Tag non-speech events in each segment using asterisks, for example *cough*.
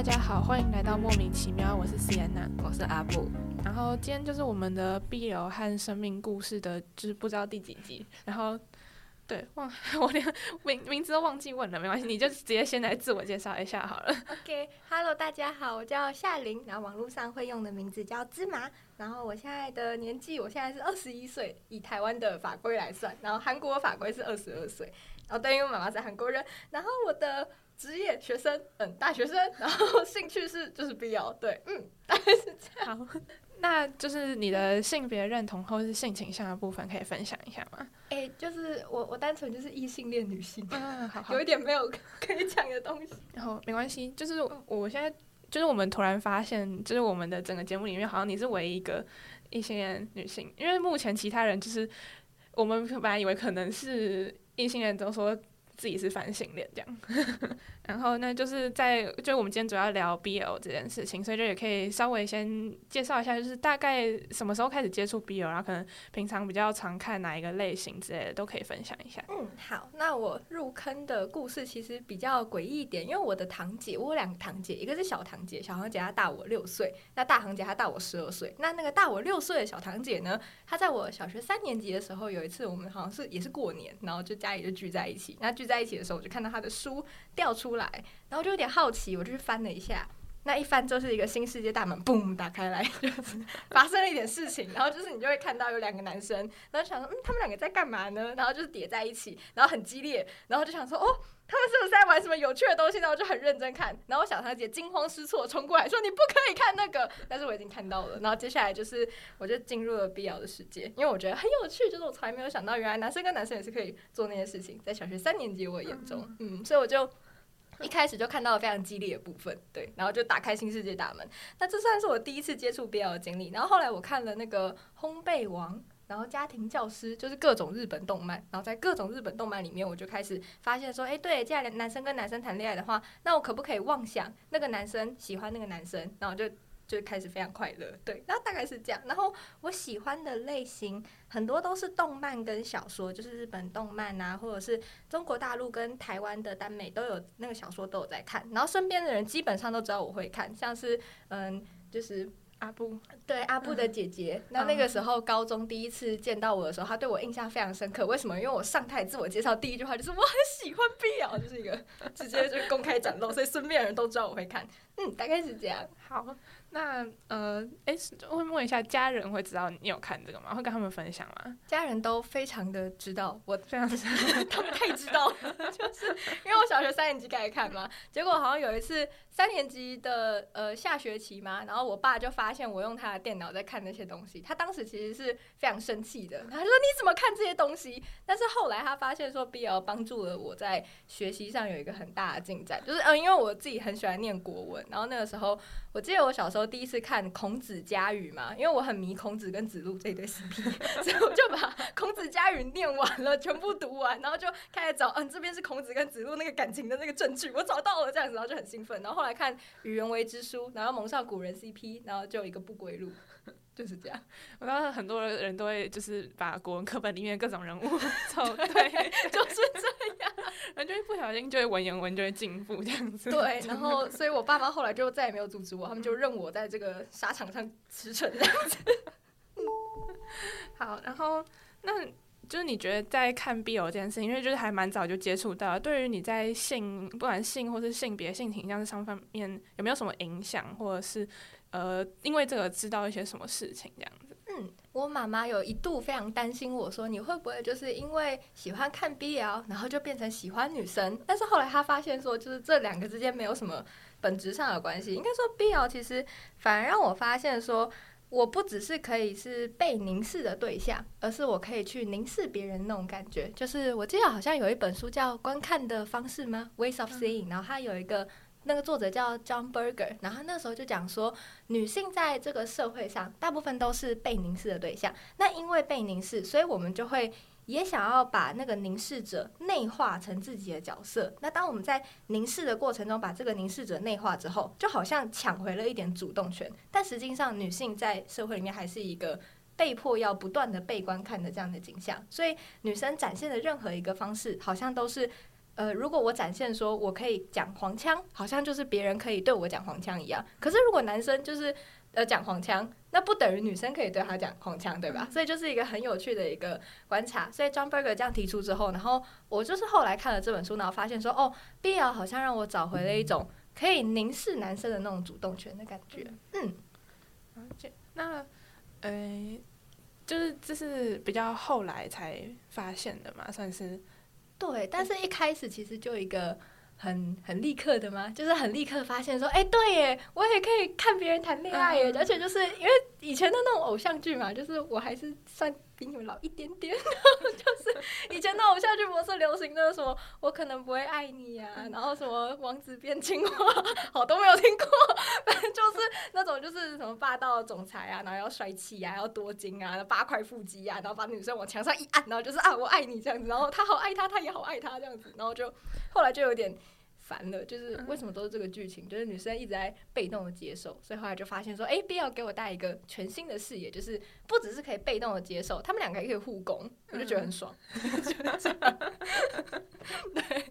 大家好，欢迎来到莫名其妙，我是 Sienna，我是阿布。然后今天就是我们的 BL 和生命故事的，就是不知道第几集。然后，对，忘我连名名字都忘记问了，没关系，你就直接先来自我介绍一下好了。OK，Hello，、大家好，我叫夏琳，然后网络上会用的名字叫芝麻，然后我现在的年纪，我现在是二十一岁，以台湾的法规来算，然后韩国法规是二十二岁，然后对，因为我妈妈是韩国人，然后我的职业学生，嗯，大学生，然后兴趣是就是 BL，对，嗯，大概是这样。好，那就是你的性别认同或是性倾向的部分，可以分享一下吗？哎、就是我我单纯就是异性恋女性，嗯，好好有一点没有可以讲的东西。然后没关系，就是我现在就是我们突然发现，就是我们的整个节目里面，好像你是唯一一个异性恋女性，因为目前其他人就是我们本来以为可能是异性恋，都说自己是反省脸这样。然后那就是在就我们今天主要聊 BL 这件事情，所以就也可以稍微先介绍一下，就是大概什么时候开始接触 BL，然后可能平常比较常看哪一个类型之类的，都可以分享一下。嗯，好，那我入坑的故事其实比较诡异一点，因为我的堂姐，我有两个堂姐，一个是小堂姐，小堂姐她大我六岁，那大堂姐她大我十二岁。那那个大我六岁的小堂姐呢，她在我小学三年级的时候，有一次我们好像是也是过年，然后就家里就聚在一起。那聚在一起的时候，我就看到她的书掉出来，然后就有点好奇，我就去翻了一下。那一翻就是一个新世界大门，嘣打开来，就是发生了一点事情，然后就是你就会看到有两个男生，然后想说，嗯，他们两个在干嘛呢？然后就是叠在一起，然后很激烈，然后就想说，哦，他们是不是在玩什么有趣的东西？然后我就很认真看，然后小堂姐惊慌失措冲过来说，你不可以看那个，但是我已经看到了。然后接下来就是我就进入了必要的世界，因为我觉得很有趣，就是我从来没有想到，原来男生跟男生也是可以做那些事情，在小学三年级我眼中，嗯，所以我就。*laughs* 一开始就看到了非常激烈的部分，对，然后就打开新世界大门。那这算是我第一次接触 BL 的经历。然后后来我看了那个《烘焙王》，然后《家庭教师》，就是各种日本动漫。然后在各种日本动漫里面，我就开始发现说，哎，对，既然男生跟男生谈恋爱的话，那我可不可以妄想那个男生喜欢那个男生？然后就就开始非常快乐，对，然后大概是这样。然后我喜欢的类型很多都是动漫跟小说，就是日本动漫啊，或者是中国大陆跟台湾的耽美都有那个小说都有在看。然后身边的人基本上都知道我会看，像是嗯，就是阿布，对阿布的姐姐，那那个时候高中第一次见到我的时候，她对我印象非常深刻。为什么？因为我上台自我介绍第一句话就是我很喜欢 BL，就是一个直接就公开展露，所以身边的人都知道我会看。嗯，大概是这样。好，那呃，哎，会问一下，家人会知道你有看这个吗？会跟他们分享吗？家人都非常的知道我，非常他们太知道了，*laughs* 就是因为我小学三年级开始看嘛，结果好像有一次三年级的呃下学期嘛，然后我爸就发现我用他的电脑在看那些东西，他当时其实是非常生气的，他说你怎么看这些东西？但是后来他发现说 BL 帮助了我在学习上有一个很大的进展，就是嗯、呃，因为我自己很喜欢念国文，然后那个时候我记得我小时候第一次看孔子家语嘛，因为我很迷孔子跟子路这一对 CP，*laughs* 所以我就把孔子家语念完了，全部读完，然后就开始找，嗯，这边是孔子跟子路那个感情的那个证据，我找到了这样子，然后就很兴奋。然后后来看《与人为之书》，然后蒙上古人 CP，然后就有一个不归路，就是这样。我知道很多人都会就是把国文课本里面各种人物 *laughs* 凑对，*laughs* 就是这样，然后就会不小心就会文言文就会进步这样子。对，*laughs* 然后所以我爸妈后来就再也没有阻止我，他们就任我在这个沙场上驰骋这样子。好，然后那。就是你觉得在看 BL 这件事情，因为就是还蛮早就接触到，对于你在性不管性或是性别、性倾向这上方面有没有什么影响，或者是呃因为这个知道一些什么事情这样子？嗯，我妈妈有一度非常担心我说你会不会就是因为喜欢看 BL，然后就变成喜欢女生？但是后来她发现说，就是这两个之间没有什么本质上的关系。应该说 BL 其实反而让我发现说。我不只是可以是被凝视的对象，而是我可以去凝视别人那种感觉。就是我记得好像有一本书叫《观看的方式》吗？Ways of Seeing，然后它有一个那个作者叫 John Berger，然后那时候就讲说，女性在这个社会上大部分都是被凝视的对象。那因为被凝视，所以我们就会。也想要把那个凝视者内化成自己的角色。那当我们在凝视的过程中，把这个凝视者内化之后，就好像抢回了一点主动权。但实际上，女性在社会里面还是一个被迫要不断的被观看的这样的景象。所以，女生展现的任何一个方式，好像都是呃，如果我展现说我可以讲黄腔，好像就是别人可以对我讲黄腔一样。可是如果男生就是呃讲黄腔，那不等于女生可以对他讲黄腔，对吧？所以就是一个很有趣的一个观察。所以 John Berger 这样提出之后，然后我就是后来看了这本书，然后发现说，哦，BL 好像让我找回了一种可以凝视男生的那种主动权的感觉。嗯，那呃，就是这是比较后来才发现的嘛，算是。对，但是一开始其实就一个很很立刻的嘛，就是很立刻发现说，哎，对耶，我也可以看别人谈恋爱耶，而且就是因为以前的那种偶像剧嘛，就是我还是算。比你们老一点点，*laughs* 就是以前的偶像剧不是流行的什么，我可能不会爱你呀，然后什么王子变青蛙，好都没有听过，反正就是那种就是什么霸道总裁啊，然后要帅气啊，要多金啊，八块腹肌啊，然后把女生往墙上一按，然后就是啊我爱你这样子，然后他好爱他，他也好爱他这样子，然后就后来就有点。烦了，就是为什么都是这个剧情？就是女生一直在被动的接受，所以后来就发现说，哎，B 要给我带一个全新的视野，就是不只是可以被动的接受，他们两个也可以互攻，我就觉得很爽。*laughs* *laughs* 对。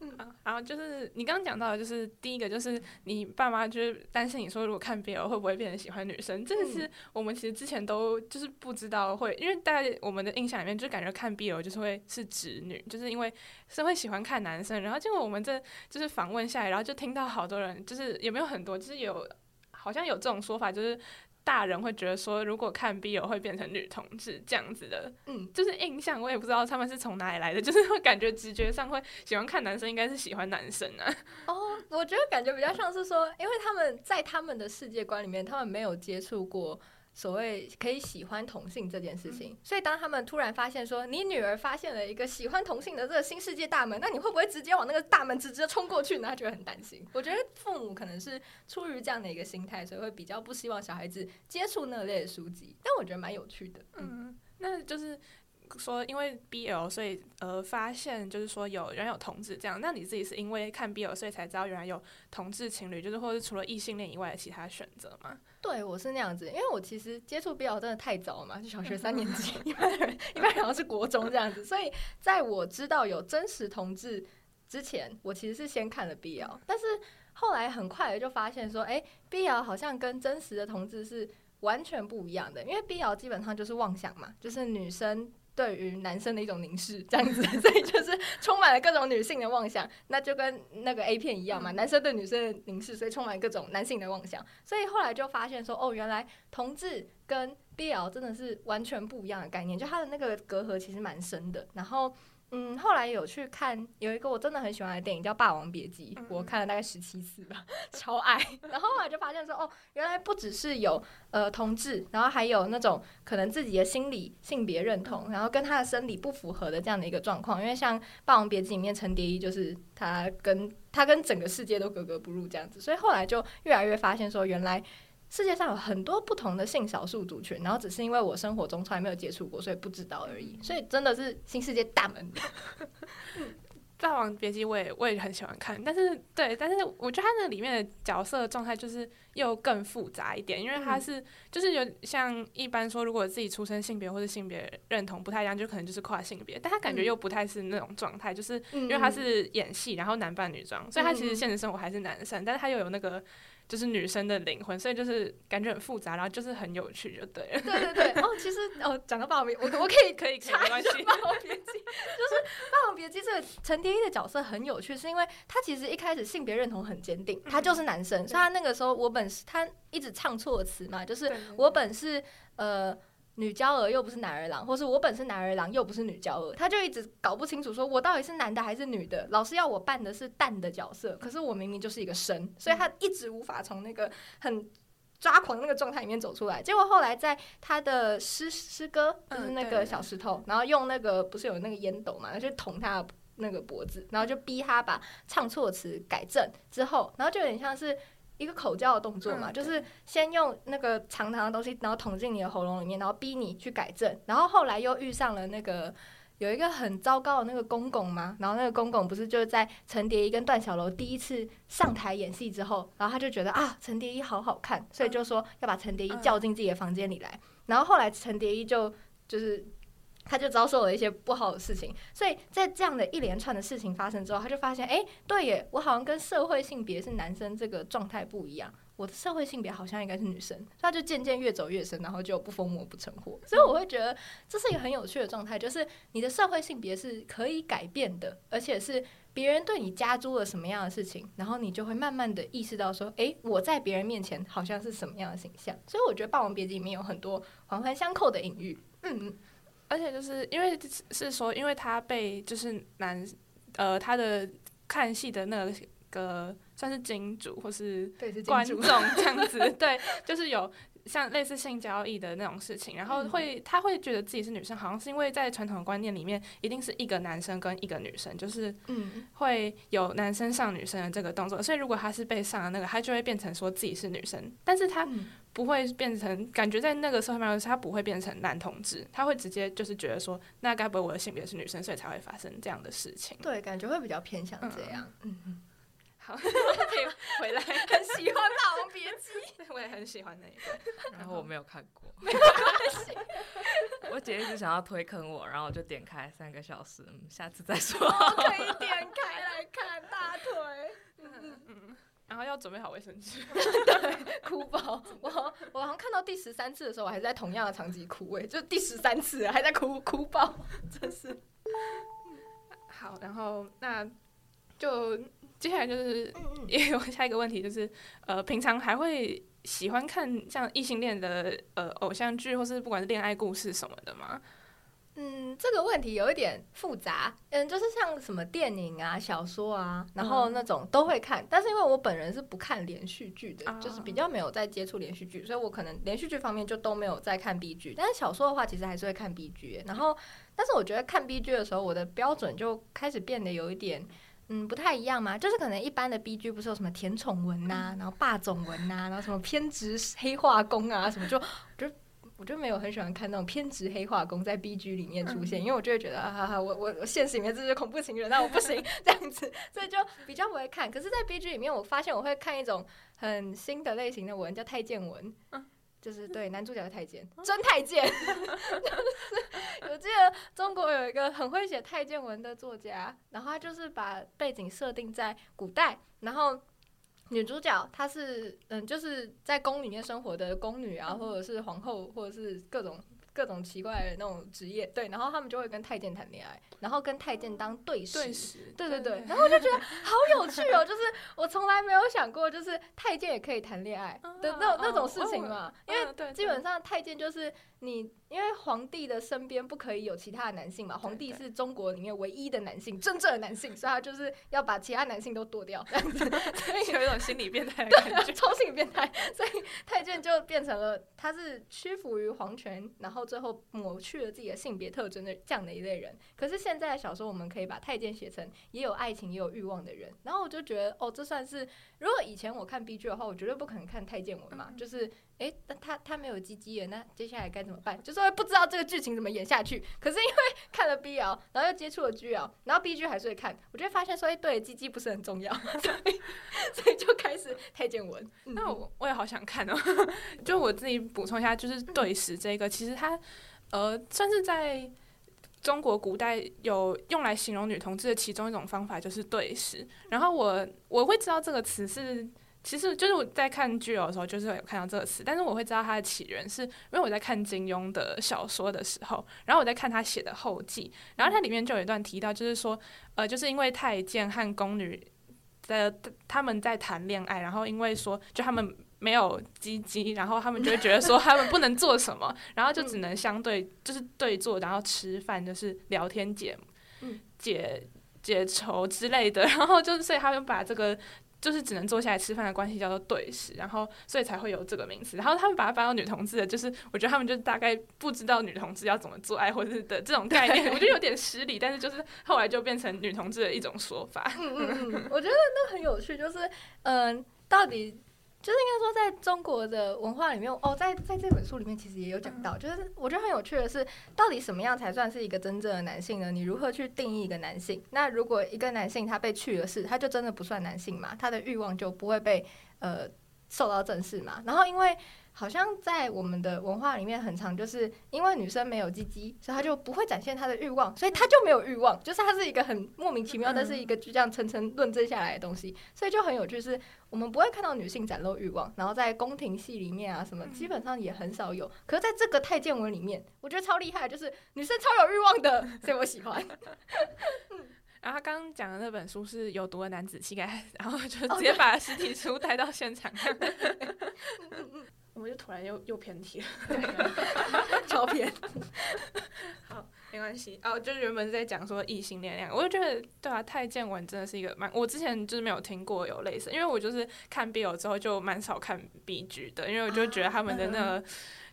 嗯，然后就是你刚刚讲到的，就是第一个就是你爸妈就是担心你说如果看 BL 会不会变成喜欢女生，这个是我们其实之前都就是不知道会，因为在我们的印象里面就感觉看 BL 就是会是直女，就是因为是会喜欢看男生，然后结果我们这就是访问下来，然后就听到好多人就是也没有很多，就是有好像有这种说法，就是。大人会觉得说，如果看 BL 会变成女同志这样子的，嗯，就是印象，我也不知道他们是从哪里来的，*laughs* 就是会感觉直觉上会喜欢看男生，应该是喜欢男生啊。哦，我觉得感觉比较像是说，因为他们在他们的世界观里面，他们没有接触过。所谓可以喜欢同性这件事情，所以当他们突然发现说你女儿发现了一个喜欢同性的这个新世界大门，那你会不会直接往那个大门直接冲过去呢？他觉得很担心。我觉得父母可能是出于这样的一个心态，所以会比较不希望小孩子接触那类的书籍。但我觉得蛮有趣的。嗯，那就是。说因为 BL，所以呃发现就是说有原来有同志这样，那你自己是因为看 BL，所以才知道原来有同志情侣，就是或者除了异性恋以外的其他选择吗？对，我是那样子，因为我其实接触 BL 真的太早了嘛，就小学三年级，*laughs* 一般人一般好像是国中这样子，所以在我知道有真实同志之前，我其实是先看了 BL，但是后来很快的就发现说，哎，BL 好像跟真实的同志是完全不一样的，因为 BL 基本上就是妄想嘛，就是女生。对于男生的一种凝视，这样子，*laughs* 所以就是充满了各种女性的妄想，那就跟那个 A 片一样嘛，男生对女生的凝视，所以充满各种男性的妄想，所以后来就发现说，哦，原来同志跟 BL 真的是完全不一样的概念，就它的那个隔阂其实蛮深的，然后。嗯，后来有去看有一个我真的很喜欢的电影叫《霸王别姬》，我看了大概十七次吧，*laughs* 超爱。然后后来就发现说，哦，原来不只是有呃同志，然后还有那种可能自己的心理性别认同，然后跟他的生理不符合的这样的一个状况。因为像《霸王别姬》里面陈蝶衣，就是他跟他跟整个世界都格格不入这样子，所以后来就越来越发现说，原来。世界上有很多不同的性少数族群，然后只是因为我生活中从来没有接触过，所以不知道而已。所以真的是新世界大门。*laughs*《霸王别姬》我也我也很喜欢看，但是对，但是我觉得它那里面的角色状态就是又更复杂一点，因为它是就是有像一般说，如果自己出生性别或者性别认同不太一样，就可能就是跨性别，但他感觉又不太是那种状态，就是因为他是演戏，然后男扮女装，所以他其实现实生活还是男生，但是他又有那个。就是女生的灵魂，所以就是感觉很复杂，然后就是很有趣，就对了。对对对，哦，其实哦，讲到霸王别，我我可以可以可以没关系霸王别姬，就是霸王别姬这个陈蝶衣的角色很有趣，是因为他其实一开始性别认同很坚定，他就是男生，所以他那个时候我本是他一直唱错词嘛，就是我本是呃。女娇儿又不是男儿郎，或是我本是男儿郎又不是女娇儿，他就一直搞不清楚，说我到底是男的还是女的。老师要我扮的是蛋的角色，可是我明明就是一个生，所以他一直无法从那个很抓狂那个状态里面走出来。结果后来在他的诗诗歌，就是那个小石头，然后用那个不是有那个烟斗嘛，就捅他的那个脖子，然后就逼他把唱错词改正之后，然后就有点像是。一个口交的动作嘛，就是先用那个长长的东西，然后捅进你的喉咙里面，然后逼你去改正。然后后来又遇上了那个有一个很糟糕的那个公公嘛，然后那个公公不是就是在陈蝶衣跟段小楼第一次上台演戏之后，然后他就觉得啊，陈蝶衣好好看，所以就说要把陈蝶衣叫进自己的房间里来。然后后来陈蝶衣就就是。他就遭受了一些不好的事情，所以在这样的一连串的事情发生之后，他就发现，哎，对耶，我好像跟社会性别是男生这个状态不一样，我的社会性别好像应该是女生，他就渐渐越走越深，然后就不疯魔不成活。所以我会觉得这是一个很有趣的状态，就是你的社会性别是可以改变的，而且是别人对你加诸了什么样的事情，然后你就会慢慢的意识到说，哎，我在别人面前好像是什么样的形象。所以我觉得《霸王别姬》里面有很多环环相扣的隐喻，嗯。而且就是因为是说，因为他被就是男，呃，他的看戏的那个算是金主或是观众这样子，*laughs* 对，就是有像类似性交易的那种事情，然后会他会觉得自己是女生，好像是因为在传统观念里面，一定是一个男生跟一个女生，就是会有男生上女生的这个动作，所以如果他是被上的那个，他就会变成说自己是女生，但是他。不会变成感觉在那个社会上，他不会变成男同志，他会直接就是觉得说，那该不会我的性别是女生，所以才会发生这样的事情？对，感觉会比较偏向这样。嗯嗯。好，*laughs* 可以回来。*laughs* 很喜欢《霸王别姬》，*laughs* 我也很喜欢那个，然后我没有看过。没关系。我姐一直想要推坑我，然后我就点开三个小时，嗯，下次再说。可以点开来看大腿。嗯嗯。然后要准备好卫生纸，对，哭包。我我好像看到第十三次的时候，我还是在同样的场景哭，哎，就第十三次还在哭哭包，真是。好，然后那就接下来就是也有下一个问题，就是呃，平常还会喜欢看像异性恋的呃偶像剧，或是不管是恋爱故事什么的吗？嗯，这个问题有一点复杂。嗯，就是像什么电影啊、小说啊，然后那种都会看。但是因为我本人是不看连续剧的，就是比较没有在接触连续剧，所以我可能连续剧方面就都没有在看 B 剧。但是小说的话，其实还是会看 B 剧。然后，*laughs* 但是我觉得看 B 剧的时候，我的标准就开始变得有一点，嗯，不太一样嘛。就是可能一般的 B G 不是有什么甜宠文呐，然后霸总文呐，然后什么偏执黑化工啊，什么就就。我就没有很喜欢看那种偏执黑化工在 B G 里面出现，因为我就会觉得啊哈哈，我我我现实里面这是恐怖情人，那我不行这样子，所以就比较不会看。可是，在 B G 里面，我发现我会看一种很新的类型的文，叫太监文，就是对男主角的太监，真太监。我记得中国有一个很会写太监文的作家，然后他就是把背景设定在古代，然后。女主角她是嗯，就是在宫里面生活的宫女啊，或者是皇后，或者是各种各种奇怪的那种职业，对，然后他们就会跟太监谈恋爱，然后跟太监当对食，对对对，然后我就觉得好有趣哦，*laughs* 就是我从来没有想过，就是太监也可以谈恋爱的那那种事情嘛，因为基本上太监就是你。因为皇帝的身边不可以有其他的男性嘛，皇帝是中国里面唯一的男性，真正的男性，所以他就是要把其他男性都剁掉，这样子，*laughs* 所以有一种心理变态的感觉，*laughs* 超心理变态。所以太监就变成了他是屈服于皇权，然后最后抹去了自己的性别特征的这样的一类人。可是现在的小说，我们可以把太监写成也有爱情也有欲望的人，然后我就觉得哦，这算是如果以前我看 B 剧的话，我绝对不可能看太监文嘛，就是。哎，那他他没有鸡鸡了，那接下来该怎么办？就是会不知道这个剧情怎么演下去。可是因为 *laughs* 看了 BL，然后又接触了 GL，然后 BG 还是会看，我就会发现说，哎，对，鸡鸡不是很重要，所以所以就开始太监文。那我我也好想看哦。*laughs* 就我自己补充一下，就是对时这个，其实它呃算是在中国古代有用来形容女同志的其中一种方法，就是对时。然后我我会知道这个词是。其实就是我在看剧的时候，就是有看到这个词，但是我会知道它的起源，是因为我在看金庸的小说的时候，然后我在看他写的后记，然后它里面就有一段提到，就是说，呃，就是因为太监和宫女的他们在谈恋爱，然后因为说就他们没有鸡鸡，然后他们就会觉得说 *laughs* 他们不能做什么，然后就只能相对就是对坐，然后吃饭就是聊天解解解愁之类的，然后就是所以他们把这个。就是只能坐下来吃饭的关系叫做对食，然后所以才会有这个名词。然后他们把它搬到女同志的，就是我觉得他们就是大概不知道女同志要怎么做爱或者是的这种概念，我觉得有点失礼。但是就是后来就变成女同志的一种说法。嗯嗯嗯，我觉得那很有趣，就是嗯，到底。就是应该说，在中国的文化里面，哦，在在这本书里面其实也有讲到，就是我觉得很有趣的是，到底什么样才算是一个真正的男性呢？你如何去定义一个男性？那如果一个男性他被去了世，他就真的不算男性嘛？他的欲望就不会被呃受到正视嘛？然后因为好像在我们的文化里面，很常就是因为女生没有鸡鸡，所以她就不会展现她的欲望，所以她就没有欲望，就是它是一个很莫名其妙，但是一个就这样层层论证下来的东西，*laughs* 所以就很有趣。是我们不会看到女性展露欲望，然后在宫廷戏里面啊什么，基本上也很少有。可是在这个太监文里面，我觉得超厉害，就是女生超有欲望的，所以我喜欢。然后他刚刚讲的那本书是有毒的男子气概，然后就直接把实体书带到现场。*laughs* 我就突然又又偏题了，超偏。*laughs* 好，没关系。哦，就是原本是在讲说异性恋恋，我就觉得对啊，太监文真的是一个蛮，我之前就是没有听过有类似，因为我就是看 BL 之后就蛮少看 BG 的，因为我就觉得他们的那个。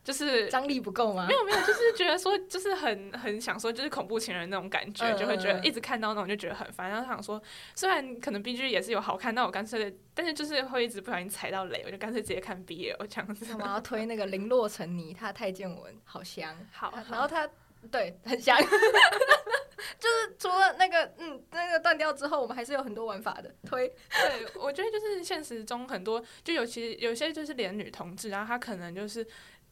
就是张力不够吗？没有没有，就是觉得说，就是很很想说，就是恐怖情人那种感觉，就会觉得一直看到那种就觉得很烦。然后想说，虽然可能 B G 也是有好看，但我干脆，但是就是会一直不小心踩到雷，我就干脆直接看 B L 这样子。*laughs* 我要推那个零落成泥，他太监文好香，好，然后他对很香，*laughs* 就是除了那个嗯那个断掉之后，我们还是有很多玩法的推。对，我觉得就是现实中很多，就尤其有些就是连女同志，然后他可能就是。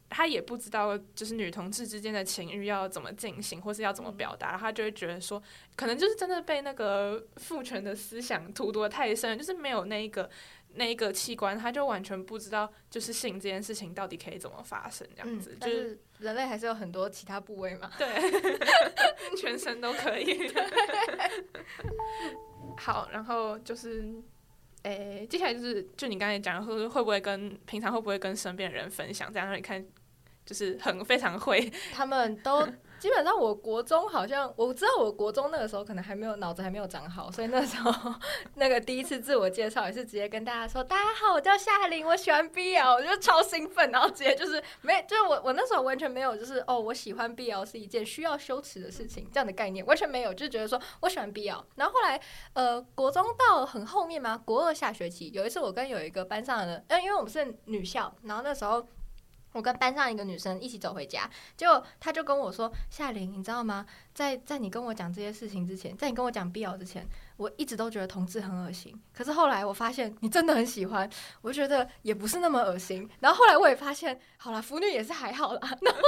他也不知道，就是女同志之间的情欲要怎么进行，或是要怎么表达，他就会觉得说，可能就是真的被那个父权的思想荼毒的太深，就是没有那一个那一个器官，他就完全不知道，就是性这件事情到底可以怎么发生，这样子。就是人类还是有很多其他部位嘛，对，*laughs* 全身都可以。好，然后就是，诶，接下来就是，就你刚才讲，会会不会跟平常会不会跟身边的人分享，这样让你看。就是很非常会，*laughs* 他们都基本上，我国中好像我知道，我国中那个时候可能还没有脑子还没有长好，所以那时候那个第一次自我介绍也是直接跟大家说：“大家好，我叫夏琳，我喜欢 BL。”我就超兴奋，然后直接就是没，就是我我那时候完全没有就是哦，我喜欢 BL 是一件需要羞耻的事情这样的概念，完全没有，就觉得说我喜欢 BL。然后后来呃，国中到很后面嘛，国二下学期有一次，我跟有一个班上的，嗯，因为我们是女校，然后那时候。我跟班上一个女生一起走回家，结果她就跟我说：“夏玲，你知道吗？在在你跟我讲这些事情之前，在你跟我讲必要之前，我一直都觉得同志很恶心。可是后来我发现你真的很喜欢，我觉得也不是那么恶心。然后后来我也发现，好了，腐女也是还好啦。*laughs* 然后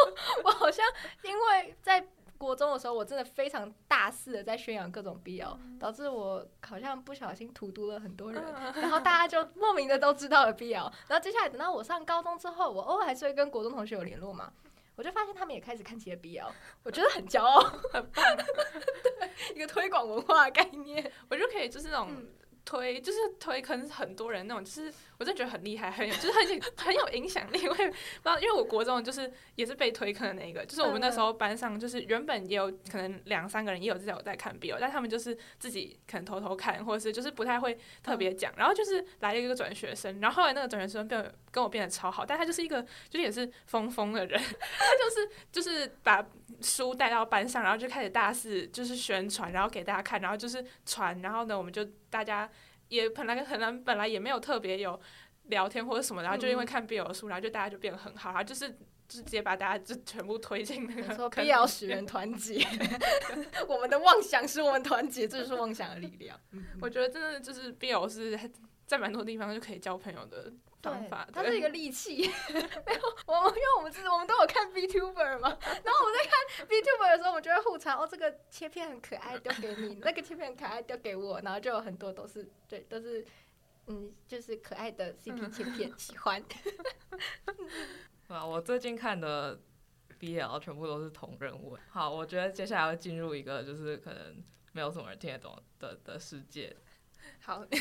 我好像因为在。”国中的时候，我真的非常大肆的在宣扬各种 BL，导致我好像不小心荼毒了很多人，然后大家就莫名的都知道了 BL。然后接下来等到我上高中之后，我偶尔还是会跟国中同学有联络嘛，我就发现他们也开始看起了 BL，我觉得很骄傲，很棒，*laughs* 对，一个推广文化的概念，我就可以就是那种。推就是推坑很多人那种，就是我真的觉得很厉害，*laughs* 很有就是很很有影响力。*laughs* 我也不知道，因为我国中就是也是被推坑的那一个，就是我们那时候班上就是原本也有可能两三个人也有自己有在看 BL，但他们就是自己可能偷偷看，或者是就是不太会特别讲。然后就是来了一个转学生，然后后来那个转学生变跟我变得超好，但他就是一个就是也是疯疯的人，*laughs* 他就是就是把书带到班上，然后就开始大肆就是宣传，然后给大家看，然后就是传，然后呢我们就大家。也本来很难本来也没有特别有聊天或者什么，然后就因为看 BL 书，然后就大家就变得很好，然后就是直接把大家就全部推进那个。说 BL 使人团结，我们的妄想是我们团结，这就是妄想的力量。我觉得真的就是 BL 是在蛮多地方就可以交朋友的方法。它是一个利器，*laughs* 没有我们因为我们是，我们都有看 Vtuber 嘛，然后我们在看 Vtuber 的时候，我们就会互传哦，这个切片很可爱，丢给你；*laughs* 那个切片很可爱，丢给我。然后就有很多都是。对，都是嗯，就是可爱的 CP 切片，喜欢。*laughs* 啊，我最近看的 BL 全部都是同人文。好，我觉得接下来要进入一个就是可能没有什么人听得懂的的世界。好，*laughs*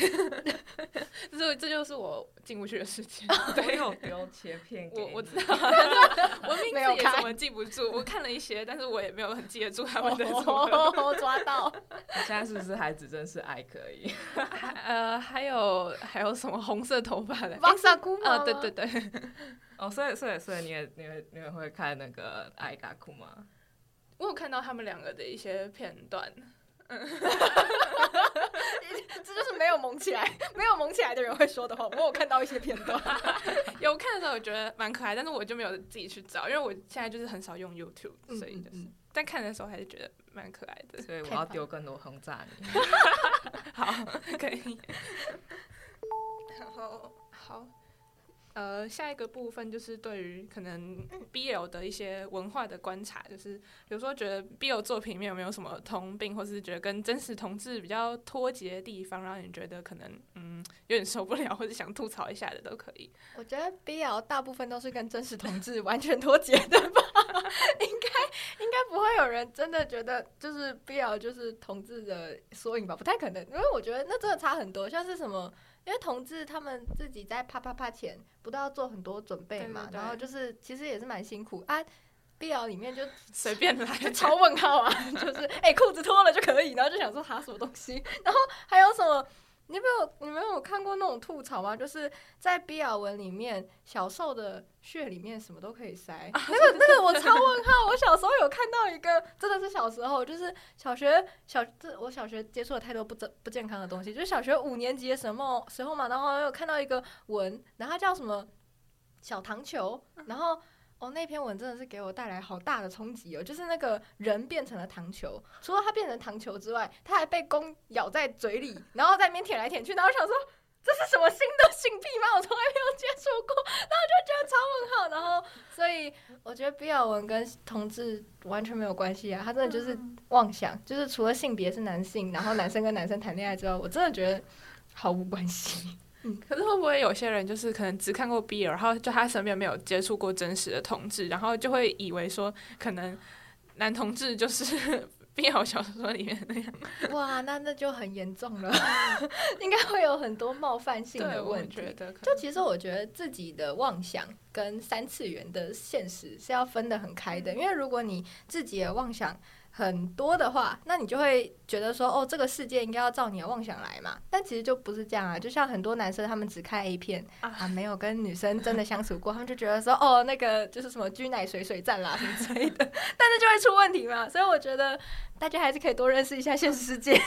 这这就是我进不去的世界。*laughs* 没有丢切片，我我知道，*laughs* 我名字也怎么记不住？我看了一些，但是我也没有很记得住他们的什么。抓到，你现在是不是还只认识爱可以？呃，还有还有什么红色头发的？王萨库吗？对对对。哦，所以所以所以你也你也你也会看那个爱嘎库吗？我有看到他们两个的一些片段。这就是没有蒙起来，没有蒙起来的人会说的话。我有看到一些片段，*laughs* 有看的时候我觉得蛮可爱，但是我就没有自己去找，因为我现在就是很少用 YouTube，所以就是，但看的时候还是觉得蛮可爱的。所以我要丢更多轰炸你。*laughs* 好，可以。然后好，呃，下一个部分就是对于可能 BL 的一些文化的观察，就是比如说觉得 BL 作品里面有没有什么通病，或是觉得跟真实同志比较脱节的地方，让你觉得可能嗯有点受不了，或者想吐槽一下的都可以。我觉得 BL 大部分都是跟真实同志完全脱节的吧，*laughs* 应该应该不会有人真的觉得就是 BL 就是同志的缩影吧，不太可能，因为我觉得那真的差很多，像是什么。因为同志他们自己在啪啪啪前不都要做很多准备嘛，然后就是其实也是蛮辛苦啊。BL 里面就随便来，*laughs* 就超问号啊，就是哎裤子脱了就可以，然后就想说哈什么东西，然后还有什么？你没有你没有看过那种吐槽吗？就是在 BL 文里面，小受的血里面什么都可以塞。*laughs* 那个那个我超问号。*laughs* 我小时候有看到一个，真的是小时候，就是小学小这我小学接触了太多不正不健康的东西，就是小学五年级的什么时候嘛，然后有看到一个文，然后叫什么小糖球，然后。哦，那篇文真的是给我带来好大的冲击哦！就是那个人变成了糖球，除了他变成糖球之外，他还被公咬在嘴里，然后在那边舔来舔去。然后我想说，这是什么新的性癖吗？我从来没有接触过。然后就觉得超问号。然后，所以我觉得 BL 文跟同志完全没有关系啊！他真的就是妄想，就是除了性别是男性，然后男生跟男生谈恋爱之外，我真的觉得毫无关系。嗯，可是会不会有些人就是可能只看过 BL，然后就他身边没有接触过真实的同志，然后就会以为说可能男同志就是 *laughs* BL 小说里面那样。哇，那那就很严重了，*laughs* 应该会有很多冒犯性的问题。就其实我觉得自己的妄想跟三次元的现实是要分得很开的，因为如果你自己的妄想。很多的话，那你就会觉得说，哦，这个世界应该要照你的妄想来嘛。但其实就不是这样啊。就像很多男生，他们只看 A 片啊，没有跟女生真的相处过，他们就觉得说，哦，那个就是什么居奶水水战啦什么之类的，*laughs* 但是就会出问题嘛。所以我觉得大家还是可以多认识一下现实世界。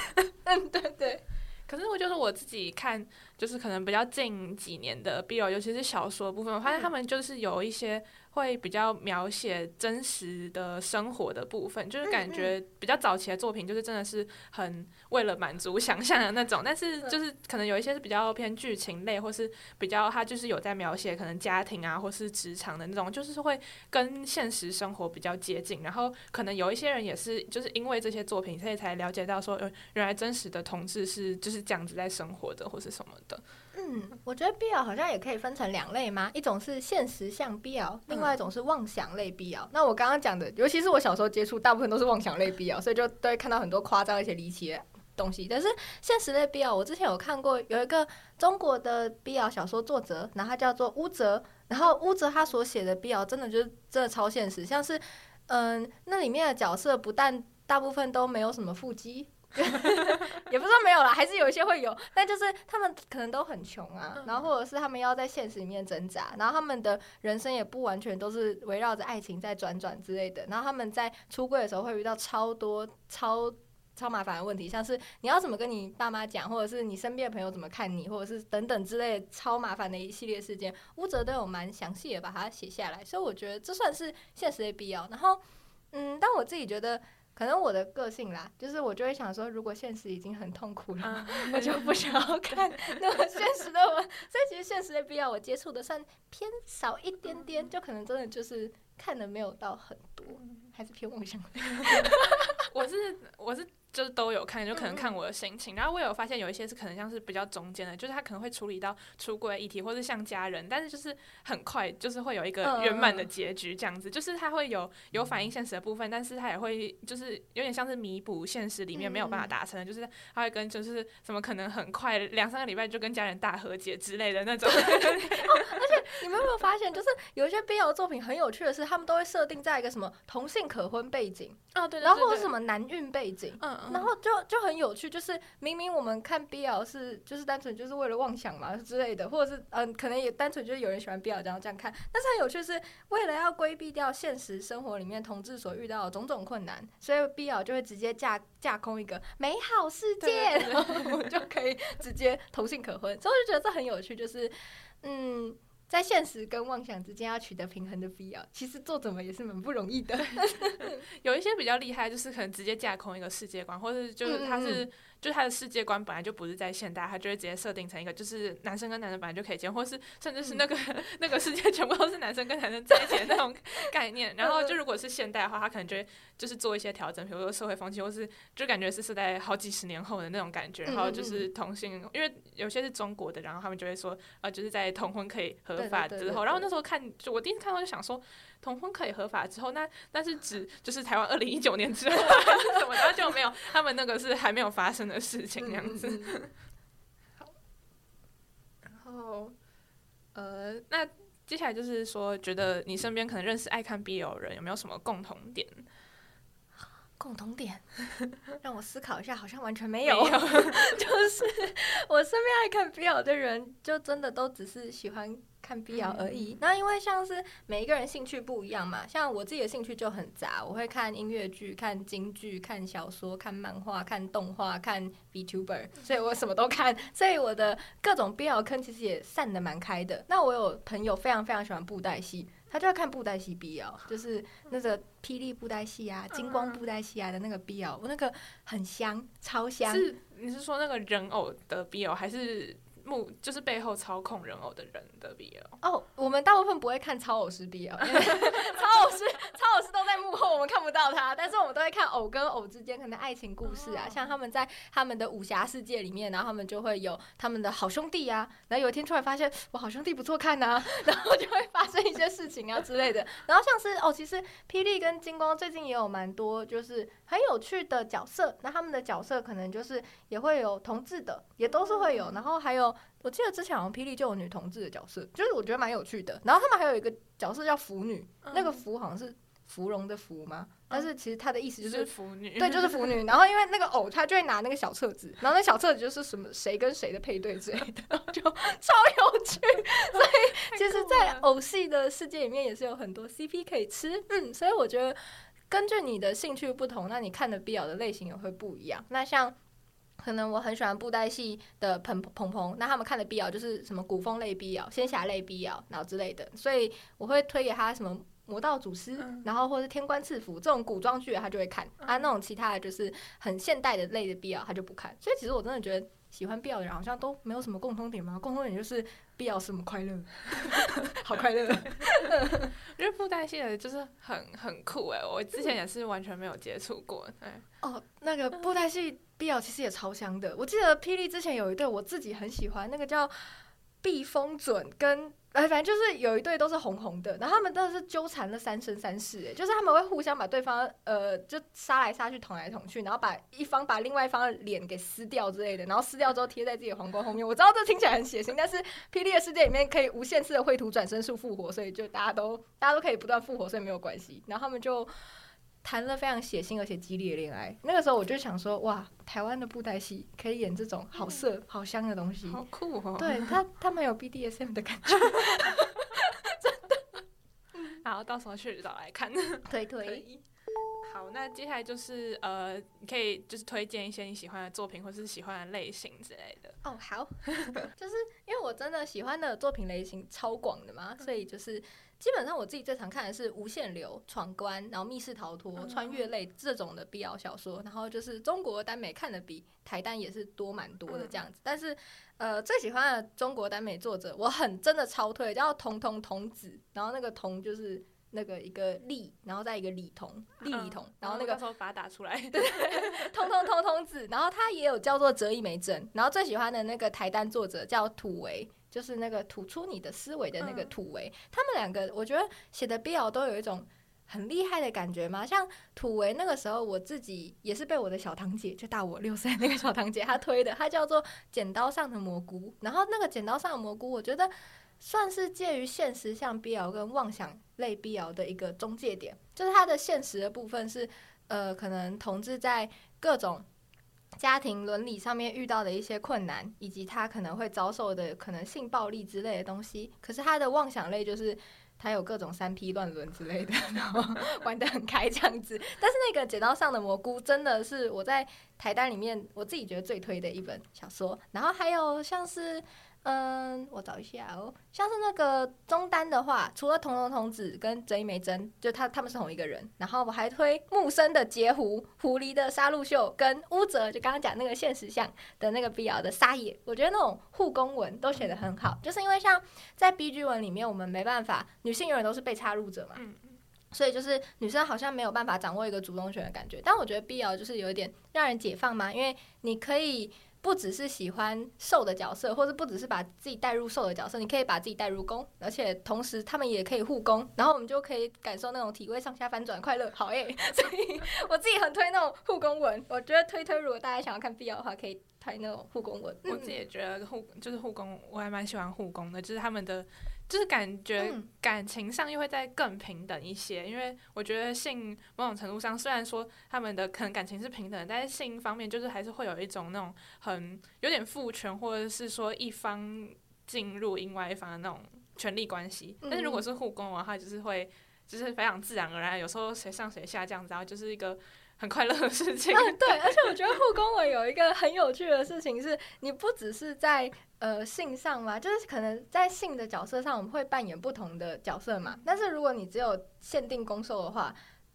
嗯，对对。可是我就是我自己看，就是可能比较近几年的 BL，尤其是小说部分，我发现他们就是有一些。会比较描写真实的生活的部分，就是感觉比较早期的作品，就是真的是很为了满足 *laughs* 想象的那种。但是就是可能有一些是比较偏剧情类，或是比较他就是有在描写可能家庭啊，或是职场的那种，就是会跟现实生活比较接近。然后可能有一些人也是就是因为这些作品，所以才了解到说，原来真实的同志是就是这样子在生活的，或是什么的。嗯，我觉得 BL 好像也可以分成两类嘛？一种是现实向 BL，另外一种是妄想类 BL。那我刚刚讲的，尤其是我小时候接触，大部分都是妄想类 BL，所以就都会看到很多夸张而且离奇的东西。但是现实类 BL，我之前有看过有一个中国的 BL 小说作者，然后他叫做乌泽，然后乌泽他所写的 BL 真的就是真的超现实，像是嗯，那里面的角色不但大部分都没有什么腹肌。*laughs* 也不是说没有啦，还是有一些会有，但就是他们可能都很穷啊，然后或者是他们要在现实里面挣扎，然后他们的人生也不完全都是围绕着爱情在转转之类的，然后他们在出柜的时候会遇到超多超超麻烦的问题，像是你要怎么跟你爸妈讲，或者是你身边的朋友怎么看你，或者是等等之类超麻烦的一系列事件，乌哲都有蛮详细的把它写下来，所以我觉得这算是现实的必要。然后，嗯，但我自己觉得。可能我的个性啦，就是我就会想说，如果现实已经很痛苦了，*laughs* 我就不想要看那么现实的我。所以其实现实的必要，我接触的算偏少一点点，就可能真的就是看的没有到很多，还是偏梦想。*laughs* 我是我是。就是都有看，就可能看我的心情。然后我有发现有一些是可能像是比较中间的，就是他可能会处理到出轨议题，或是像家人，但是就是很快，就是会有一个圆满的结局这样子。就是他会有有反映现实的部分，但是他也会就是有点像是弥补现实里面没有办法达成的，就是他会跟就是什么可能很快两三个礼拜就跟家人大和解之类的那种。而 *laughs* 且你们有没有发现，就是有一些 BL 作品很有趣的是，他们都会设定在一个什么同性可婚背景哦，对，然后或者什么男运背景，嗯。然后就就很有趣，就是明明我们看 BL 是就是单纯就是为了妄想嘛之类的，或者是嗯，可能也单纯就是有人喜欢 BL 这样这样看。但是很有趣是，为了要规避掉现实生活里面同志所遇到的种种困难，所以 BL 就会直接架架空一个美好世界，然后我们就可以直接同性可婚。所以我就觉得这很有趣，就是嗯。在现实跟妄想之间要取得平衡的必要，其实作者们也是蛮不容易的。*laughs* 有一些比较厉害，就是可能直接架空一个世界观，或者就是他是就是他的世界观本来就不是在现代，他就会直接设定成一个就是男生跟男生本来就可以结婚，或是甚至是那个、*laughs* 那个世界全部都是男生跟男生在一起的那种 *laughs* 概念。然后就如果是现代的话，他可能就会就是做一些调整，比如说社会风气，或是就感觉是是在好几十年后的那种感觉。然后就是同性，因为有些是中国的，然后他们就会说，呃，就是在同婚可以合法之后，然后那时候看，就我第一次看到就想说。同婚可以合法之后，那那是指就是台湾二零一九年之后 *laughs* 还是什么？然后就没有他们那个是还没有发生的事情那样子。*laughs* 好，然后呃，那接下来就是说，觉得你身边可能认识爱看 BL 人有没有什么共同点？共同点 *laughs* 让我思考一下，好像完全没有。就是我身边爱看 BL 的人，就真的都只是喜欢。看 BL 而已，那因为像是每一个人兴趣不一样嘛，像我自己的兴趣就很杂，我会看音乐剧、看京剧、看小说、看漫画、看动画、看 VTuber，所以我什么都看，所以我的各种 BL 坑其实也散的蛮开的。那我有朋友非常非常喜欢布袋戏，他就要看布袋戏 BL，就是那个霹雳布袋戏啊、金光布袋戏啊的那个 BL，我那个很香，超香。是你是说那个人偶的 BL 还是？目就是背后操控人偶的人的 BL 哦，我们大部分不会看超偶师 BL，超偶师超偶师，但是我们都会看偶跟偶之间可能爱情故事啊，像他们在他们的武侠世界里面，然后他们就会有他们的好兄弟啊，然后有一天突然发现我好兄弟不错看呐，*laughs* 然后就会发生一些事情啊之类的，然后像是哦，其实霹雳跟金光最近也有蛮多就是很有趣的角色，那他们的角色可能就是也会有同志的，也都是会有，然后还有。我记得之前好像霹雳就有女同志的角色，就是我觉得蛮有趣的。然后他们还有一个角色叫腐女，那个腐好像是芙蓉的芙吗？但是其实他的意思就是腐女，对，就是腐女。然后因为那个偶他就会拿那个小册子，然后那小册子就是什么谁跟谁的配对之类的，*laughs* 就超有趣。所以其实，在偶戏的世界里面也是有很多 CP 可以吃。嗯，所以我觉得根据你的兴趣不同，那你看的 BL 的类型也会不一样。那像。可能我很喜欢布袋戏的鹏鹏鹏，那他们看的 BL 就是什么古风类 BL、仙侠类 BL，然后之类的，所以我会推给他什么魔道祖师，然后或者天官赐福这种古装剧，他就会看；啊，那种其他的就是很现代的类的 BL，他就不看。所以其实我真的觉得喜欢 BL 的人好像都没有什么共通点嘛，共通点就是 BL 什么快乐，*laughs* 好快乐。因为布袋戏的就是很很酷哎，我之前也是完全没有接触过。哎，哦，那个布袋戏。BL 其实也超香的，我记得霹雳之前有一对我自己很喜欢，那个叫避风准跟哎，反正就是有一对都是红红的，然后他们都是纠缠了三生三世，哎，就是他们会互相把对方呃就杀来杀去捅来捅去，然后把一方把另外一方的脸给撕掉之类的，然后撕掉之后贴在自己的皇冠后面。我知道这听起来很血腥，但是霹雳的世界里面可以无限次的绘图转身术复活，所以就大家都大家都可以不断复活，所以没有关系。然后他们就。谈了非常血腥而且激烈的恋爱，那个时候我就想说，哇，台湾的布袋戏可以演这种好色好香的东西，好酷哦！对他，他们有 BDSM 的感觉，*laughs* 真的。好，到时候去找来看，推 *laughs* 推。好，那接下来就是呃，你可以就是推荐一些你喜欢的作品或是喜欢的类型之类的。哦，好，*laughs* 就是因为我真的喜欢的作品类型超广的嘛，所以就是。基本上我自己最常看的是无限流、闯关，然后密室逃脱、穿越类这种的 BL 小说，然后就是中国耽美看的比台耽也是多蛮多的这样子。但是，呃，最喜欢的中国耽美作者，我很真的超推，叫童童童子，然后那个童就是那个一个立，然后再一个李同，立李童，然后那个时候把它打出来，*laughs* 对，通通通通子，然后他也有叫做折翼梅珍，然后最喜欢的那个台单作者叫土维。就是那个吐出你的思维的那个土维，他们两个我觉得写的 BL 都有一种很厉害的感觉嘛。像土维那个时候，我自己也是被我的小堂姐，就大我六岁那个小堂姐她推的，她叫做《剪刀上的蘑菇》。然后那个《剪刀上的蘑菇》，我觉得算是介于现实像 BL 跟妄想类 BL 的一个中介点，就是它的现实的部分是呃，可能同志在各种。家庭伦理上面遇到的一些困难，以及他可能会遭受的可能性暴力之类的东西。可是他的妄想类就是他有各种三 P 乱伦之类的，然后 *laughs* 玩的很开这样子。但是那个剪刀上的蘑菇真的是我在台单里面我自己觉得最推的一本小说。然后还有像是嗯，我找一下哦，像是那个中单的话，除了童龙童子跟真一梅真，就他他们是同一个人。然后我还推木生的截胡、狐狸的杀戮秀跟乌泽，就刚刚讲那个现实像的那个 BL 的沙野，我觉得那种护工文都写的很好，就是因为像在 BG 文里面，我们没办法，女性永远都是被插入者嘛。嗯所以就是女生好像没有办法掌握一个主动权的感觉，但我觉得 BL 就是有一点让人解放嘛，因为你可以不只是喜欢瘦的角色，或者不只是把自己带入瘦的角色，你可以把自己带入攻，而且同时他们也可以互攻，然后我们就可以感受那种体位上下翻转快乐，好耶！*laughs* 所以我自己很推那种互攻文，我觉得推推如果大家想要看必要的话，可以推那种互攻文。我自己也觉得护就是护攻，我还蛮喜欢护攻的，就是他们的就是感觉嗯感情上又会再更平等一些，因为我觉得性某种程度上虽然说他们的可能感情是平等的，但是性方面就是还是会有一种那种很有点父权，或者是说一方进入另外一方的那种权力关系。但是如果是护工的话，就是会就是非常自然而然，有时候谁上谁下这样子，然后就是一个很快乐的事情。*laughs* 嗯，对，而且我觉得护工文有一个很有趣的事情是，你不只是在呃性上嘛，就是可能在性的角色上，我们会扮演不同的角色嘛。但是如果你只有限定攻受的话，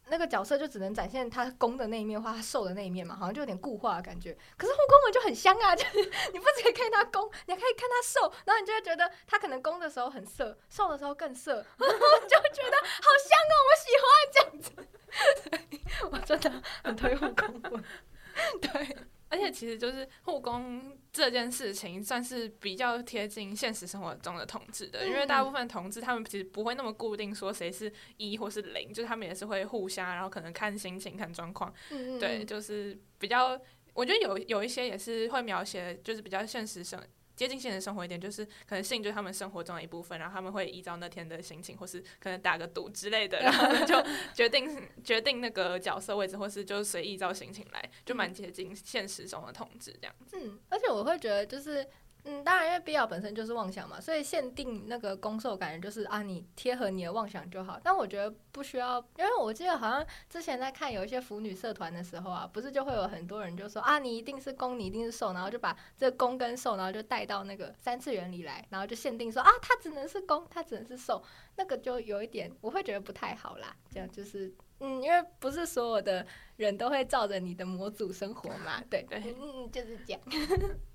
那个角色就只能展现他攻的那一面或他受的那一面嘛，好像就有点固化的感觉。可是护宫文就很香啊，*laughs* 就是你不只可以看他攻，你还可以看他受，然后你就会觉得他可能攻的时候很色，受的时候更色，就觉得好香哦，我喜欢这样子。*laughs* 我真的很推护宫文。*laughs* 对，而且其实就是护工这件事情，算是比较贴近现实生活中的同志的，因为大部分同志他们其实不会那么固定说谁是一或是零，就是他们也是会互相，然后可能看心情、看状况，嗯对，就是比较，我觉得有有一些也是会描写，就是比较现实生。接近现实生活一点，就是可能性就是他们生活中的一部分，然后他们会依照那天的心情，或是可能打个赌之类的，然后就 *laughs* 决定决定那个角色位置，或是就随意照心情来，就蛮接近现实中的同志这样。嗯，而且我会觉得就是。嗯，当然，因为 BL 本身就是妄想嘛，所以限定那个攻受感觉就是啊，你贴合你的妄想就好。但我觉得不需要，因为我记得好像之前在看有一些腐女社团的时候啊，不是就会有很多人就说啊，你一定是攻，你一定是受，然后就把这攻跟受，然后就带到那个三次元里来，然后就限定说啊，他只能是攻，他只能是受，那个就有一点我会觉得不太好啦。这样就是嗯，因为不是所有的人都会照着你的模组生活嘛，对对嗯，就是这样。*laughs*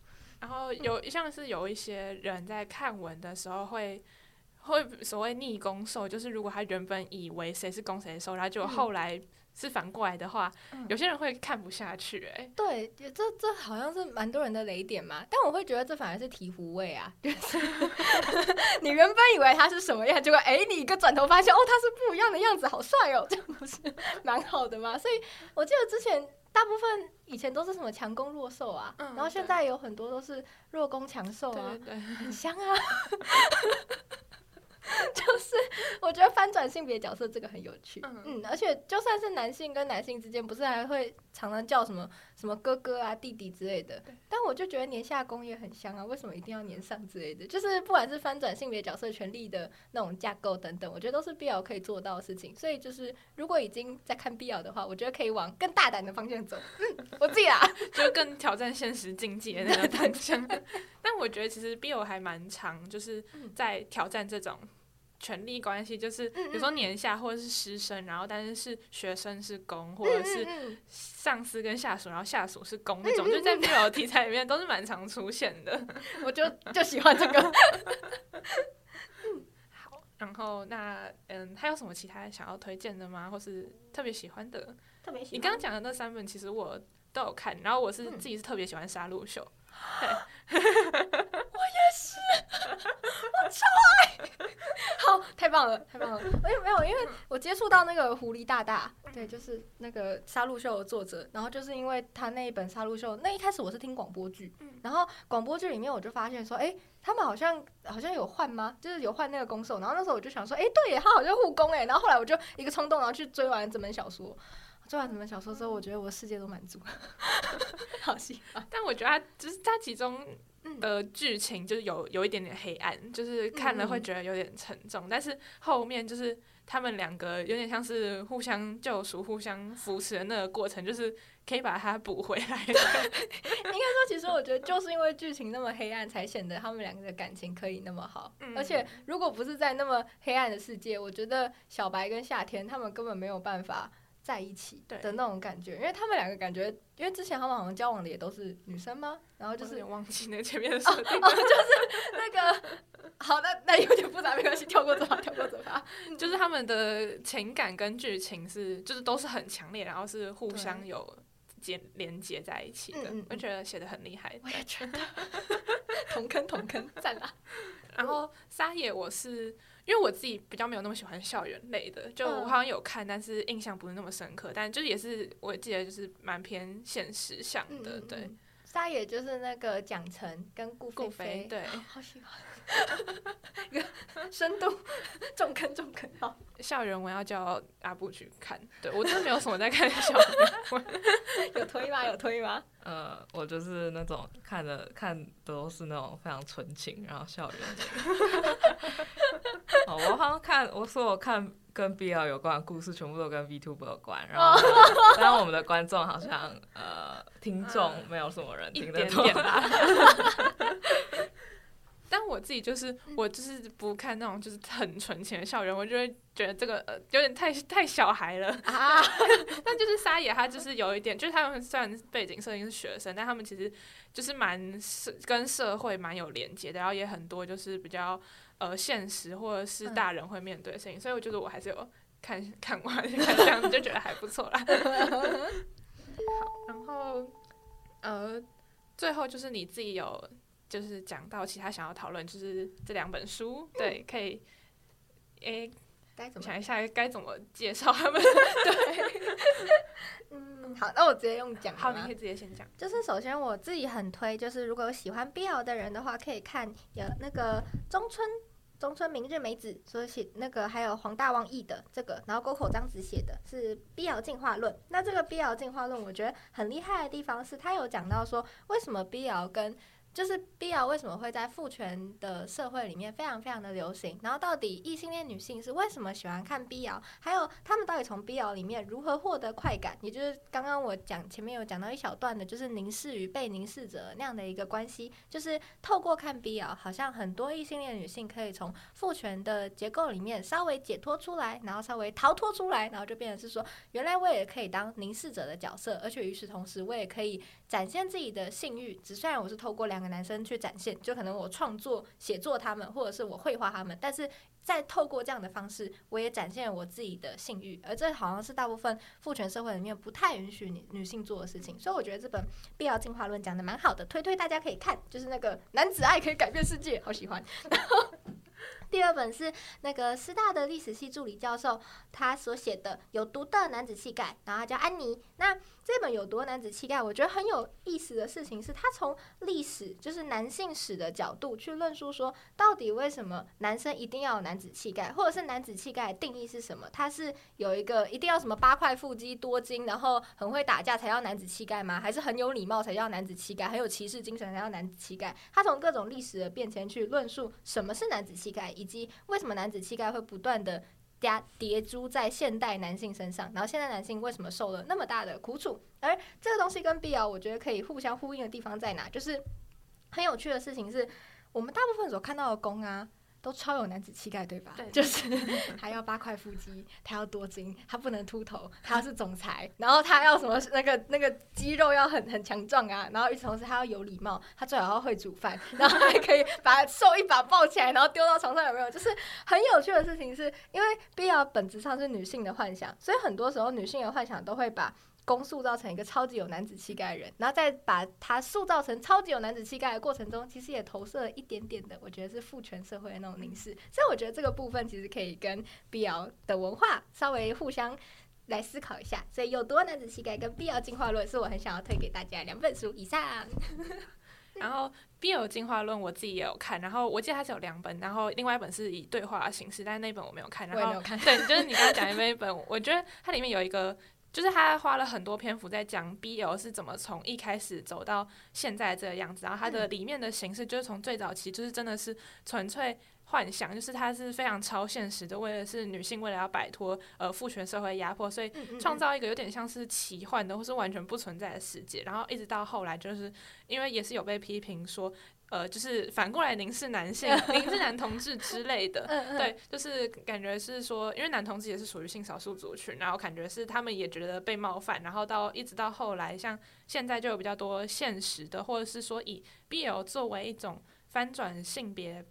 然后有像是有一些人在看文的时候会会所谓逆攻受，就是如果他原本以为谁是攻谁受，然后结果嗯。后来是反过来的话，嗯有些人会看不下去、欸，对，这这好像是蛮多人的雷点嘛，但我会觉得这反而是醍醐味啊，*laughs* 就是 *laughs* 你原本以为他是什么样，结果哎，你一个转头发现哦，他是不一样的样子，好帅哦，*laughs* 这样不是蛮好的吗？所以我记得之前大部分以前都是什么强攻弱受啊，嗯然后现在有很多都是弱攻强受啊对，对对。很香啊。*laughs* 就是我觉得翻转性别角色这个很有趣，嗯。嗯而且就算是男性跟男性之间，不是还会常常叫什么什么哥哥啊、弟弟之类的，但我就觉得年下攻也很香啊，为什么一定要年上之类的？就是不管是翻转性别角色权利的那种架构等等，我觉得都是 BL 可以做到的事情。所以就是如果已经在看 BL 的话，我觉得可以往更大胆的方向走。嗯，*laughs* 我自己啦，就更挑战现实境界的那个方向。但我觉得其实 BL 还蛮长，就是在挑战这种权力关系，就是比如说年下或者是师生，然后但是是学生是公，或者是上司跟下属，然后下属是公那种，就在 BL 题材里面都是蛮常出现的。嗯 *laughs* 我就 *laughs* 就喜欢这个。好然后那嗯，还有什么其他想要推荐的吗？或是特别喜欢的？特别喜欢你刚刚讲的那三本，其实我都有看，然后我是嗯自己是特别喜欢《杀戮秀》。*laughs* *laughs* *laughs* 好，太棒了，太棒了！因为没有，因为我接触到那个狐狸大大，对，就是那个《杀戮秀》的作者，然后就是因为他那一本《杀戮秀》，那一开始我是听广播剧，然后广播剧里面我就发现说，哎、他们好像好像有换吗？就是有换那个攻受，然后那时候我就想说，哎、对耶，他好像护工哎，然后后来我就一个冲动，然后去追完整本小说。追完整本小说之后，我觉得我的世界都满足了，*laughs* 好喜欢。但我觉得它就是它其中嗯的剧情就是有有一点点黑暗，就是看了会觉得有点沉重，但是后面就是他们两个有点像是互相救赎、互相扶持的那个过程，就是可以把它补回来。*laughs* 应该说，其实我觉得就是因为剧情那么黑暗，才显得他们两个的感情可以那么好。嗯而且如果不是在那么黑暗的世界，我觉得小白跟夏天他们根本没有办法在一起的那种感觉，因为他们两个感觉，因为之前他们好像交往的也都是女生吗？然后就是忘记那前面的设定，那个，*laughs* 好，那那有点复杂，没关系，跳过这吧，*laughs* 跳过这吧。就是他们的情感跟剧情是，就是都是很强烈，然后是互相有接连接在一起的。我觉得写的很厉害。我也觉得，*laughs* 同坑同坑，赞啦！然后撒野，我是因为我自己比较没有那么喜欢校园类的，就嗯我好像有看，但是印象不是那么深刻。但就是也是我记得就是蛮偏现实向的，对。嗯，沙野就是那个蒋晨跟顾顾飞对 *laughs* 好喜欢，*laughs* 一个深度重坑重坑，好，校园文要叫阿布去看，对我真的没有什么在看校园文。*laughs* 有推吗？有推吗？呃，我就是那种看的看的都是那种非常纯情，然后校园的。*laughs* 哦，我好像看，我说我看跟 BL 有关的故事，全部都跟 VTuber 有关。然后，然后我们的观众好像呃，听众没有什么人听得懂。但我自己就是我就是不看那种就是很纯情的校园，我就会觉得这个呃有点太太小孩了。啊，*laughs* 但就是沙野他就是有一点，就是他们虽然背景设定是学生，但他们其实就是蛮社跟社会蛮有连接的，然后也很多就是比较呃现实或者是大人会面对的事情，所以我觉得我还是有看看完看这样子就觉得还不错啦。*laughs* 好，然后呃最后就是你自己有就是讲到其他想要讨论，就是这两本书，对，可以诶。该怎么？想一下该怎么介绍他们。*laughs* 对嗯，好，那我直接用讲的好，吗你可以直接先讲。就是首先我自己很推，就是如果有喜欢 BL 的人的话，可以看有那个中村中村明日美子所写那个，还有黄大旺译的这个，然后沟口章子写的是 BL 进化论。那这个 BL 进化论，我觉得很厉害的地方是，他有讲到说为什么 BL 跟就是 BL 为什么会在父权的社会里面非常非常的流行？然后到底异性恋女性是为什么喜欢看 BL？还有他们到底从 BL 里面如何获得快感？也就是刚刚我讲前面有讲到一小段的，就是凝视与被凝视者那样的一个关系，就是透过看 BL，好像很多异性恋女性可以从父权的结构里面稍微解脱出来，然后稍微逃脱出来，然后就变成是说，原来我也可以当凝视者的角色，而且与此同时，我也可以展现自己的性欲。只虽然我是透过两个男生去展现，就可能我创作、写作他们，或者是我绘画他们，但是在透过这样的方式，我也展现了我自己的性欲，而这好像是大部分父权社会里面不太允许女女性做的事情。所以我觉得这本《必要进化论》讲的蛮好的，推推大家可以看，就是那个男子爱可以改变世界，好喜欢。然后第二本是那个师大的历史系助理教授他所写的《有毒的男子气概》，然后他叫安妮。那这本《有毒的男子气概》，我觉得很有意思的事情是，他从历史就是男性史的角度去论述说，到底为什么男生一定要有男子气概，或者是男子气概的定义是什么？他是有一个一定要什么八块腹肌、多金，然后很会打架才叫男子气概吗？还是很有礼貌才叫男子气概，很有骑士精神才叫男子气概？他从各种历史的变迁去论述什么是男子气概，以及为什么男子气概会不断的。加叠珠在现代男性身上，然后现代男性为什么受了那么大的苦楚？而这个东西跟 BL 我觉得可以互相呼应的地方在哪？就是很有趣的事情是，我们大部分所看到的攻啊，都超有男子气概，对吧？对就是 *laughs* 他要八块腹肌，他要多金，他不能秃头，他要是总裁，然后他要什么那个那个肌肉要很很强壮啊，然后与此同时他要有礼貌，他最好要会煮饭，*laughs* 然后还可以把瘦一把抱起来，然后丢到床上，有没有？就是很有趣的事情是，因为 BL 本质上是女性的幻想，所以很多时候女性的幻想都会把。攻塑造成一个超级有男子气概的人，然后再把他塑造成超级有男子气概的过程中，其实也投射了一点点的，我觉得是父权社会的那种凝视。所以我觉得这个部分其实可以跟 BL 的文化稍微互相来思考一下。所以有多男子气概跟 BL 进化论是我很想要推给大家两本书以上。*laughs* 然后《BL 进化论》我自己也有看，然后我记得它是有两本，然后另外一本是以对话的形式，但是那本我没有看。然后没有看。对，就是你刚刚讲的那一本，我觉得它里面有一个，就是他花了很多篇幅在讲 BL 是怎么从一开始走到现在这个样子，然后它的里面的形式就是从最早期就是真的是纯粹幻想，就是它是非常超现实的，为了是女性为了要摆脱呃父权社会压迫，所以创造一个有点像是奇幻的或是完全不存在的世界，然后一直到后来，就是因为也是有被批评说，呃，就是反过来您是男性、您是男同志之类的。对，就是感觉是说，因为男同志也是属于性少数族群，然后感觉是他们也觉得被冒犯，然后到一直到后来，像现在就有比较多现实的，或者是说以 BL 作为一种翻转性别。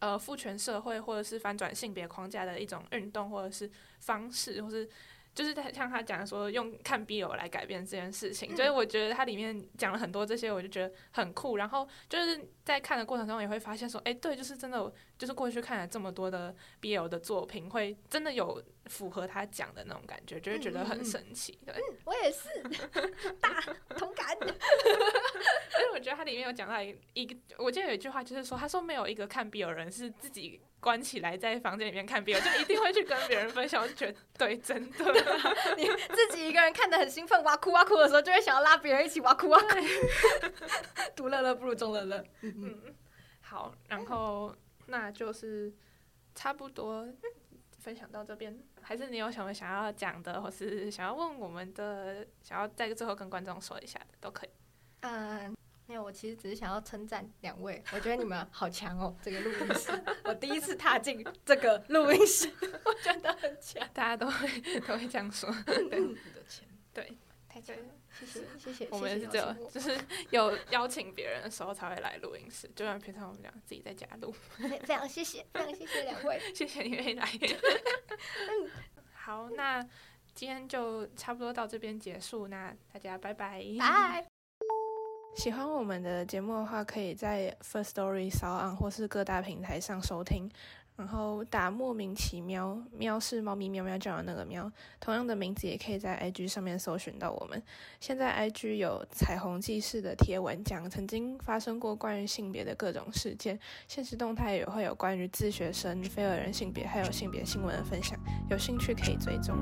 呃，父权社会或者是翻转性别框架的一种运动，或者是方式，或是就是他像他讲说用看 BL 来改变这件事情，所以我觉得他里面讲了很多这些，我就觉得很酷。然后就是在看的过程中也会发现说，哎、对，就是真的，就是过去看了这么多的 BL 的作品，会真的有符合他讲的那种感觉，就会觉得很嗯嗯嗯神奇。对，我也是 *laughs* 大同感。*laughs* 而且我觉得它里面有讲到一一个，我记得有一句话就是说，他说没有一个看 BL 人是自己关起来在房间里面看 BL，就一定会去跟别人分享。我就觉得对，真的。*laughs* 你自己一个人看的很兴奋，哇哭哇哭的时候，就会想要拉别人一起哇哭哇哭。独乐乐不如众乐乐。嗯，好，然后那就是差不多分享到这边，还是你有什么想要讲的，或是想要问我们的，想要在最后跟观众说一下的，都可以。嗯，没有，我其实只是想要称赞两位，我觉得你们好强哦，这个录音室，我第一次踏进这个录音室，*laughs* 我觉得很强。大家都会都会这样说，对你的钱，对，太强了，谢谢 *laughs* 谢谢。我们是只有就是 *laughs* 有邀请别人的时候才会来录音室，就像平常我们俩自己在家录。非非常谢谢，非常谢谢两位。*laughs* 谢谢你愿意来。好，那今天就差不多到这边结束，那大家拜拜。拜。喜欢我们的节目的话，可以在 First Story、s o n 或是各大平台上收听。然后打莫名其妙，喵是猫咪喵喵叫的那个喵，同样的名字也可以在 IG 上面搜寻到我们。现在 IG 有彩虹记事的贴文，讲曾经发生过关于性别的各种事件，现实动态也会有关于自学生、非二人性别还有性别新闻的分享，有兴趣可以追踪。